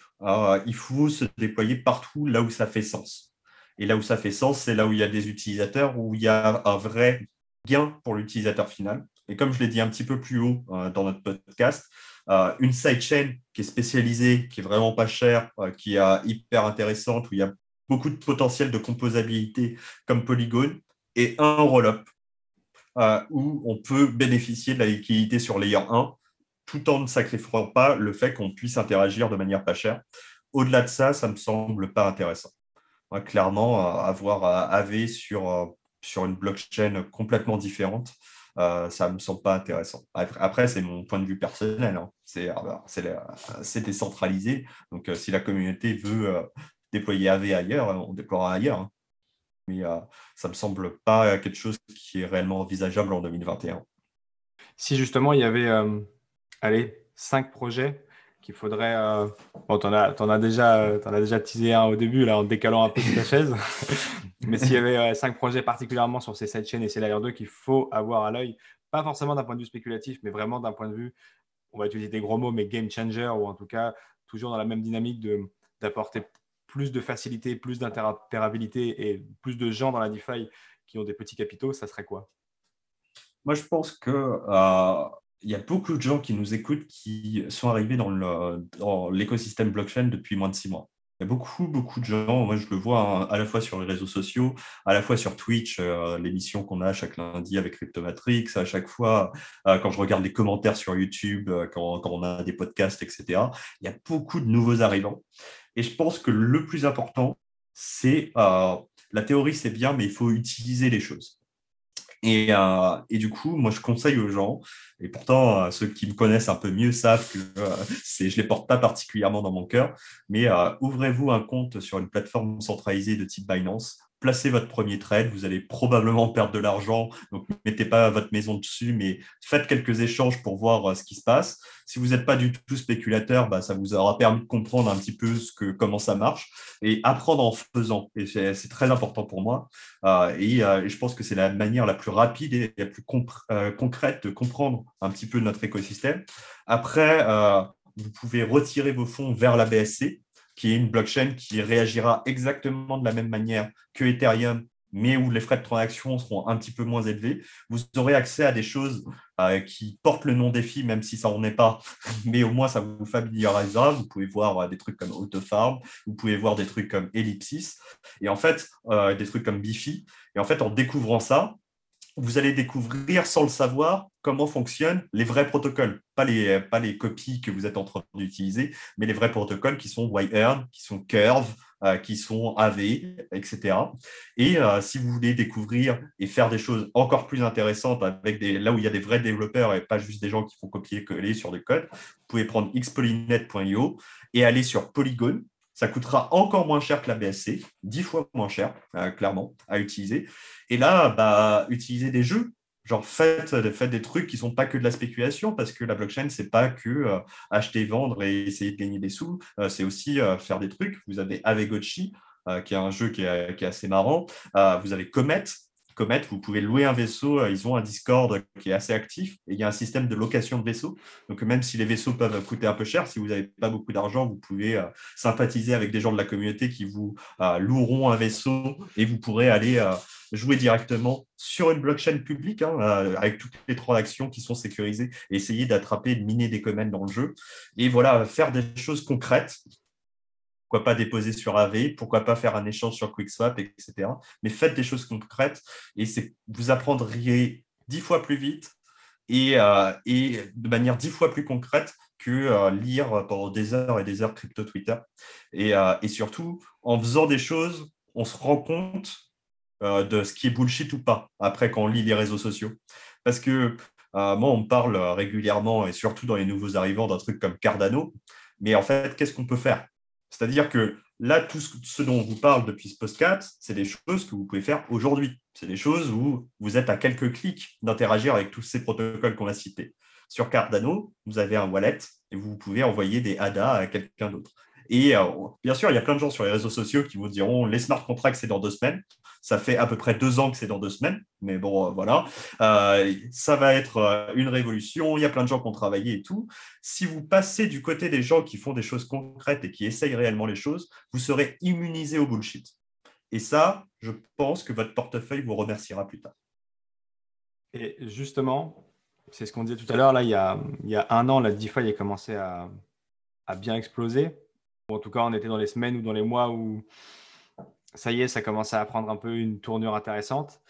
S2: faut se déployer partout là où ça fait sens. Et là où ça fait sens, c'est là où il y a des utilisateurs, où il y a un vrai gain pour l'utilisateur final. Et comme je l'ai dit un petit peu plus haut dans notre podcast, euh, une sidechain qui est spécialisée, qui est vraiment pas chère, euh, qui est hyper intéressante, où il y a beaucoup de potentiel de composabilité comme Polygon, et un roll-up euh, où on peut bénéficier de la liquidité sur layer 1 tout en ne sacrifiant pas le fait qu'on puisse interagir de manière pas chère. Au-delà de ça, ça ne me semble pas intéressant. clairement, avoir AV sur, sur une blockchain complètement différente, euh, ça ne me semble pas intéressant. Après, c'est mon point de vue personnel. Hein. Ah, c'est décentralisé. Donc, euh, si la communauté veut euh, déployer AV ailleurs, on déploiera ailleurs. Hein. Mais ça ne me semble pas quelque chose qui est réellement envisageable en 2021.
S1: Si justement il y avait allez, cinq projets qu'il faudrait. Bon, tu en, en, as déjà, en as déjà teasé un au début, là, en décalant un peu ta chaise. (laughs) Mais s'il y avait euh, cinq projets particulièrement sur ces sept chaînes et ces layer 2 qu'il faut avoir à l'œil, pas forcément d'un point de vue spéculatif, mais vraiment d'un point de vue, on va utiliser des gros mots, mais game changer, ou en tout cas toujours dans la même dynamique d'apporter plus de facilité, plus d'interopérabilité et plus de gens dans la DeFi qui ont des petits capitaux, ça serait quoi?
S2: Moi, je pense que euh, il y a beaucoup de gens qui nous écoutent qui sont arrivés dans l'écosystème blockchain depuis moins de six mois. Il y a beaucoup, beaucoup de gens, moi je le vois hein, à la fois sur les réseaux sociaux, à la fois sur Twitch, euh, l'émission qu'on a chaque lundi avec Cryptomatrix, à chaque fois euh, quand je regarde les commentaires sur YouTube, euh, quand, quand, on a des podcasts, etc. Il y a beaucoup de nouveaux arrivants. Et je pense que le plus important, c'est la théorie, c'est bien, mais il faut utiliser les choses. Euh, et, du coup, moi, je conseille aux gens, et pourtant, euh, ceux qui me connaissent un peu mieux savent que euh, (laughs) je ne les porte pas particulièrement dans mon cœur, mais ouvrez-vous un compte sur une plateforme centralisée de type Binance placez votre premier trade, vous allez probablement perdre de l'argent, donc mettez pas votre maison dessus, mais faites quelques échanges pour voir euh, ce qui se passe. Si vous n'êtes pas du tout spéculateur, bah, ça vous aura permis de comprendre un petit peu ce que, comment ça marche et apprendre en faisant. Et c'est très important pour moi. Euh, euh, et, je pense que c'est la manière la plus rapide et la plus concrète de comprendre un petit peu notre écosystème. Après, vous pouvez retirer vos fonds vers la BSC qui est une blockchain qui réagira exactement de la même manière que Ethereum mais où les frais de transaction seront un petit peu moins élevés. Vous aurez accès à des choses euh, qui portent le nom défi, même si ça n'en est pas, (laughs) mais au moins ça vous familiarisera. Vous pouvez voir euh, des trucs comme Autofarm, vous pouvez voir des trucs comme Ellipsis, et en fait, euh, des trucs comme Bifi. Et en fait, en découvrant ça, vous allez découvrir sans le savoir comment fonctionnent les vrais protocoles, pas les, pas les copies que vous êtes en train d'utiliser, mais les vrais protocoles qui sont Wired, qui sont Curve, euh, qui sont AV, etc. Et euh, si vous voulez découvrir et faire des choses encore plus intéressantes avec des, là où il y a des vrais développeurs et pas juste des gens qui font copier-coller sur des codes, vous pouvez prendre xpolynet.io et aller sur Polygon. Ça coûtera encore moins cher que la BSC, dix fois moins cher, euh, clairement, à utiliser. Et là, bah, utiliser des jeux genre faites, des trucs qui sont pas que de la spéculation parce que la blockchain c'est pas que euh, acheter vendre et essayer de gagner des sous. Euh, c'est aussi euh, faire des trucs. Vous avez Avegochi qui est un jeu qui est assez marrant. Vous avez Comet Vous pouvez louer un vaisseau, ils ont un Discord qui est assez actif et il y a un système de location de vaisseaux. Donc même si les vaisseaux peuvent coûter un peu cher, si vous n'avez pas beaucoup d'argent, vous pouvez sympathiser avec des gens de la communauté qui vous loueront un vaisseau et vous pourrez aller jouer directement sur une blockchain publique, hein, euh, avec toutes les transactions qui sont sécurisées, et essayer d'attraper, de miner des commandes dans le jeu. Et voilà, faire des choses concrètes. Pourquoi pas déposer sur AV, pourquoi pas faire un échange sur QuickSwap, etc. Mais faites des choses concrètes et vous apprendriez dix fois plus vite et, euh, et, de manière dix fois plus concrète que euh, lire pendant des heures et des heures crypto Twitter. Et, et, surtout, en faisant des choses, on se rend compte euh, de ce qui est bullshit ou pas, après quand on lit les réseaux sociaux. Parce que euh, moi, on me parle régulièrement, et surtout dans les nouveaux arrivants, d'un truc comme Cardano. Mais en fait, qu'est-ce qu'on peut faire? C'est-à-dire que là, tout ce, dont on vous parle depuis ce podcast, c'est des choses que vous pouvez faire aujourd'hui. C'est des choses où vous êtes à quelques clics d'interagir avec tous ces protocoles qu'on a cités. Sur Cardano, vous avez un wallet et vous pouvez envoyer des ADA à quelqu'un d'autre. Et euh, bien sûr, il y a plein de gens sur les réseaux sociaux qui vous diront les smart contracts, c'est dans deux semaines. Ça fait à peu près deux ans que c'est dans deux semaines, mais bon, euh, voilà. Euh, ça va être une révolution. Il y a plein de gens qui ont travaillé et tout. Si vous passez du côté des gens qui font des choses concrètes et qui essayent réellement les choses, vous serez immunisé au bullshit. Et ça, je pense que votre portefeuille vous remerciera plus tard.
S1: Et justement, c'est ce qu'on disait tout à l'heure, là, il y, a, un an, la DeFi a commencé à, à bien exploser en tout cas, on était dans les semaines ou dans les mois où ça y est, ça commençait à prendre un peu une tournure intéressante.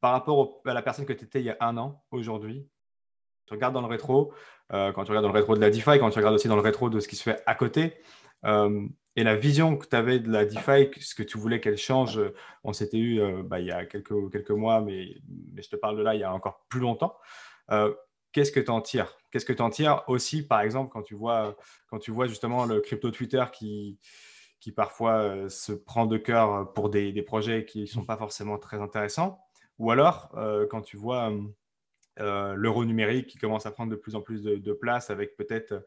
S1: Par rapport à la personne que tu étais il y a un an, aujourd'hui, tu regardes dans le rétro, euh, quand tu regardes dans le rétro de la DeFi, quand tu regardes aussi dans le rétro de ce qui se fait à côté, euh, et la vision que tu avais de la DeFi, ce que tu voulais qu'elle change, on s'était eu euh, bah, il y a quelques, mois, mais, mais, je te parle de là il y a encore plus longtemps qu'est-ce que tu en tires? Qu'est-ce que tu en tires aussi, par exemple, quand tu vois, quand tu vois justement le crypto Twitter qui, qui parfois euh, se prend de cœur pour des, projets qui ne sont pas forcément très intéressants Ou alors, euh, quand tu vois euh, l'euro numérique qui commence à prendre de plus en plus de, place avec peut-être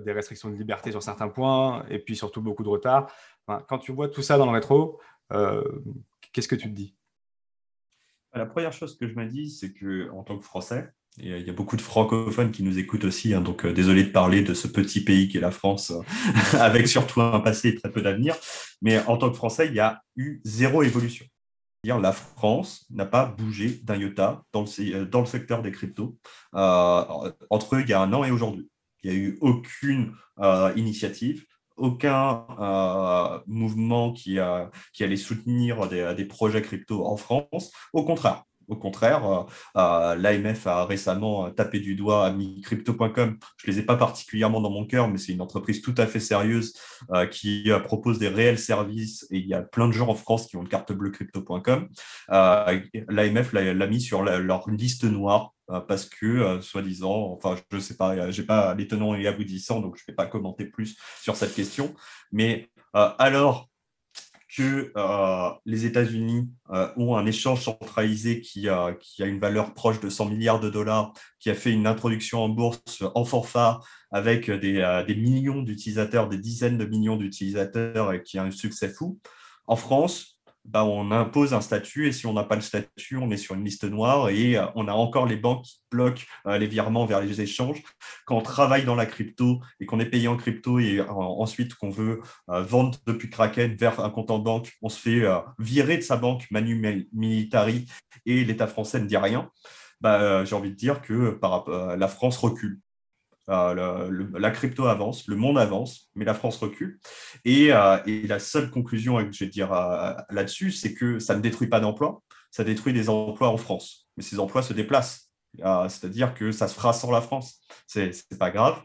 S1: des restrictions de liberté sur certains points et puis surtout beaucoup de retard. quand tu vois tout ça dans le rétro, qu'est-ce que tu te dis?
S2: La première chose que je me dis, c'est que en tant que Français, il y a beaucoup de francophones qui nous écoutent aussi, hein, donc euh, désolé de parler de ce petit pays qui est la France, euh, (laughs) avec surtout un passé et très peu d'avenir. Mais en tant que Français, il y a eu zéro évolution. La France n'a pas bougé d'un iota dans le, euh, secteur des cryptos entre il y a un an et aujourd'hui. Il n'y a eu aucune initiative, aucun mouvement qui, qui allait soutenir des, des projets crypto en France. Au contraire, au contraire, euh, euh, l'AMF a récemment tapé du doigt AmiCrypto.com. Je ne les ai pas particulièrement dans mon cœur, mais c'est une entreprise tout à fait sérieuse euh, qui propose des réels services et il y a plein de gens en France qui ont une carte bleue Crypto.com. L'AMF l'a mis sur leur liste noire parce que, soi-disant, enfin, je ne sais pas, je n'ai pas les tenants et aboutissants, donc je ne vais pas commenter plus sur cette question. Mais alors que euh, les États-Unis euh, ont un échange centralisé qui, a une valeur proche de 100 milliards de dollars, qui a fait une introduction en bourse en fanfare avec des, euh, des millions d'utilisateurs, des dizaines de millions d'utilisateurs et qui a un succès fou. En France, bah, on impose un statut et si on n'a pas le statut, on est sur une liste noire et euh, on a encore les banques qui bloquent euh, les virements vers les échanges. Quand on travaille dans la crypto et qu'on est payé en crypto et ensuite qu'on veut vendre depuis Kraken vers un compte en banque, on se fait virer de sa banque Manu Militari et l'État français ne dit rien. Bah, j'ai envie de dire que la France recule. Euh, la crypto avance, le monde avance, mais la France recule. Et, euh, la seule conclusion que je vais dire euh, là-dessus, c'est que ça ne détruit pas d'emplois, ça détruit des emplois en France. Mais ces emplois se déplacent. C'est-à-dire que ça se fera sans la France. C'est pas grave.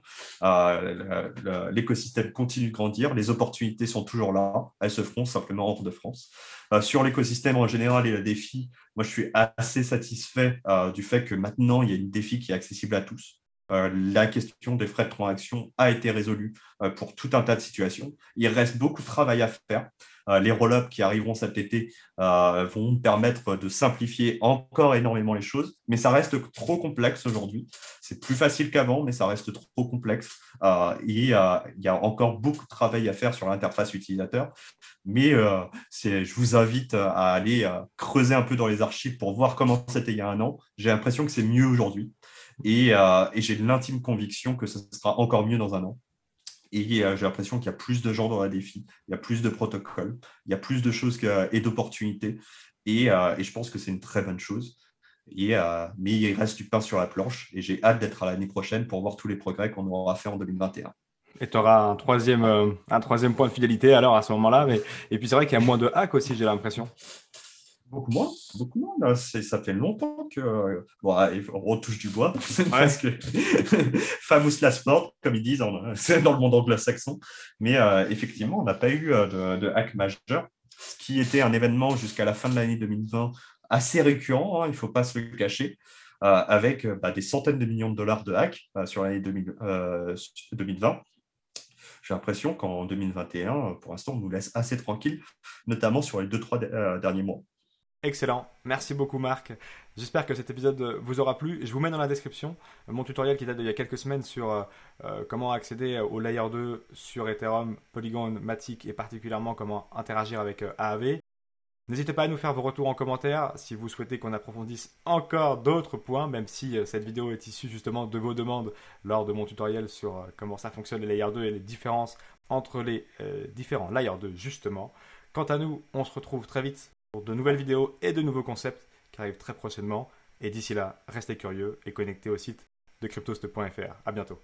S2: l'écosystème continue de grandir. Les opportunités sont toujours là. Elles se feront simplement hors de France. sur l'écosystème en général et le défi, moi, je suis assez satisfait du fait que maintenant, il y a une défi qui est accessible à tous. Euh, la question des frais de transaction a été résolue euh, pour tout un tas de situations. Il reste beaucoup de travail à faire. Euh, les roll-ups qui arriveront cet été vont permettre de simplifier encore énormément les choses, mais ça reste trop complexe aujourd'hui. C'est plus facile qu'avant, mais ça reste trop complexe. et il y a encore beaucoup de travail à faire sur l'interface utilisateur. Mais je vous invite à aller creuser un peu dans les archives pour voir comment c'était il y a un an. J'ai l'impression que c'est mieux aujourd'hui. Euh, et, j'ai l'intime conviction que ce sera encore mieux dans un an. Et euh, j'ai l'impression qu'il y a plus de gens dans la défi, il y a plus de protocoles, il y a plus de choses et d'opportunités. Et, euh, et, je pense que c'est une très bonne chose. Mais il reste du pain sur la planche et j'ai hâte d'être à l'année prochaine pour voir tous les progrès qu'on aura fait en 2021.
S1: Et tu auras un troisième, point de fidélité alors à ce moment-là. Et puis c'est vrai qu'il y a moins de hacks aussi, j'ai l'impression.
S2: Beaucoup moins, beaucoup moins. ça fait longtemps que. Bon, on retouche du bois, (laughs) parce que (laughs) famous last word, comme ils disent c'est (laughs) dans le monde anglo-saxon. Mais euh, effectivement, on n'a pas eu euh, de, hack majeur, ce qui était un événement jusqu'à la fin de l'année 2020 assez récurrent, hein, il ne faut pas se le cacher, euh, avec bah, des centaines de millions de dollars de hack sur l'année 2020 j'ai l'impression qu'en 2021, pour l'instant, on nous laisse assez tranquille, notamment sur les deux, trois derniers mois.
S1: Excellent, merci beaucoup Marc. J'espère que cet épisode vous aura plu. Je vous mets dans la description mon tutoriel qui date d'il y a quelques semaines sur euh, euh, comment accéder au Layer 2 sur Ethereum, Polygon, Matic et particulièrement comment interagir avec euh, AAV. N'hésitez pas à nous faire vos retours en commentaire si vous souhaitez qu'on approfondisse encore d'autres points, même si cette vidéo est issue justement de vos demandes lors de mon tutoriel sur comment ça fonctionne les Layer 2 et les différences entre les différents Layer 2 justement. Quant à nous, on se retrouve très vite pour de nouvelles vidéos et de nouveaux concepts qui arrivent très prochainement. Et d'ici là, restez curieux et connectez au site de cryptost.fr. À bientôt.